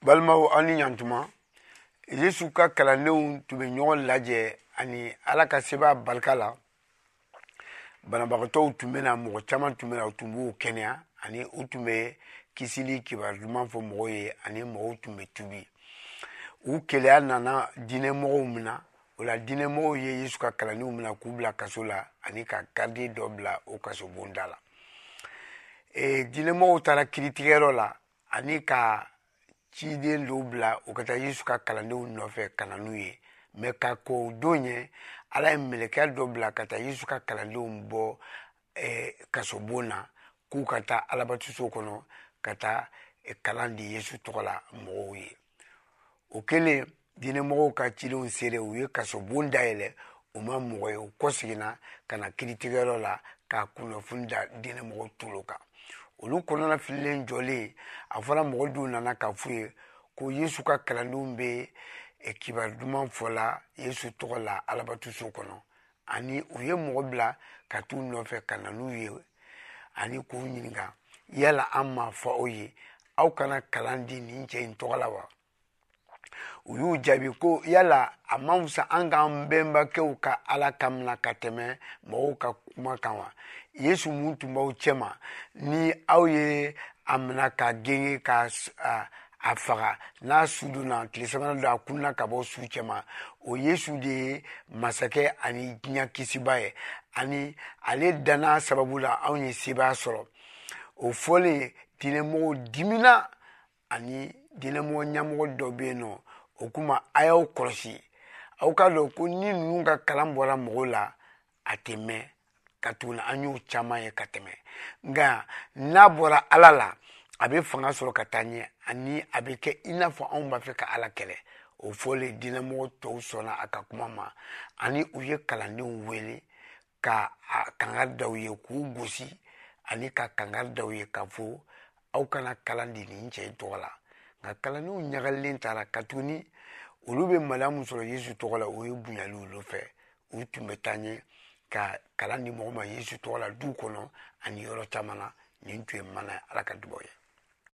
balimaw aw ni ɲantuma yesu ka kalandenw tun bɛ ɲɔgɔn lajɛ ani ala ka sebaa barika la banabagatɔw tun bɛna mɔgɔ caman tun bɛna u tun b'u kɛnɛya ani u tun bɛ kisili kibaru duman fɔ mɔgɔw ye ani mɔgɔw tun bɛ tubi u keleya nana diinɛ mɔgɔw min na o la diinɛ mɔgɔw ye yesu ka kalandenw min na k'u bila kaso la ani ka garidi dɔ bila o kasobonda la e, diinɛ mɔgɔw taara kiritigɛyɔrɔ la ani ka ciden dɔw bila u ka taa yesu ka kalandenw nɔfɛ ka na n'u ye mɛ ka k'o don ye ala ye mɛlɛkɛ dɔ bila ka taa yesu ka kalandenw bɔ eh, kasobon na k'u ka taa alabatuso kɔnɔ ka taa eh, kalan di yesu tɔgɔ la mɔgɔw ye o kɛlen diinɛmɔgɔw ka cidenw sere u ye kasobon dayɛlɛ u ma mɔgɔ ye u kɔseginna ka na kiritigɛyɔrɔ la k'a kunnafoni da diinɛmɔgɔw tolo kan olu kɔnɔna fililen jɔlen a fɔra mɔgɔ dun nana k'a f'u ye ko yesu ka kalandenw bɛ eh, kibaru duman fɔla yesu tɔgɔ la alabatuso kɔnɔ ani u ye mɔgɔ bila ka t'u nɔfɛ ka na n'u ye ani k'u ɲininka yala an ma fɔ aw ye aw kana kalan di nin cɛ in tɔgɔ la wa u y'u jaabi ko yala a man fisa an k'an bɛnbakɛw ka ala ka mina ka tɛmɛ mɔgɔw ka kuma kan wa yesu mun tun b'aw cɛma ni aw ye a mina ka genge ka a faga n'a su donna tile sabanan don a kunna ka bɔ su cɛma o yesu de ye masakɛ ani diɲɛ kisiba ye ani ale danna sababu la anw ye sebaa sɔrɔ o fɔlen diinɛmɔgɔw dimina ani diinɛmɔgɔ ɲɛmɔgɔ dɔ bɛ yen nɔ o kuma a y'aw kɔlɔsi aw k'a dɔn ko ni ninnu ka kalan bɔra mɔgɔw la a tɛ mɛn ka tuguni an y'o caman ye ka tɛmɛ nka n'a bɔra ala la a bɛ fanga sɔrɔ ka taa ɲɛ ani a bɛ kɛ i n'a fɔ anw b'a fɛ ka ala kɛlɛ o fɔlen diinɛmɔgɔ tɔw sɔnna a ka kuma ma ani u ye kalandenw wele ka a kanga daw ye k'u gosi ani ka kanga daw ye ka fɔ aw kana kalan di nin cɛ tɔgɔ la nka kalandenw ɲagalilen taara ka tuguni olu bɛ maloya min sɔrɔ yesu tɔgɔ la o ye bonyali olu fɛ u tun bɛ taa ɲɛ ka kalan di mɔgɔ ma yesu tɔgɔ la du kɔnɔ ani yɔrɔ caman na nin tun ye mana ye ala ka dubaw ye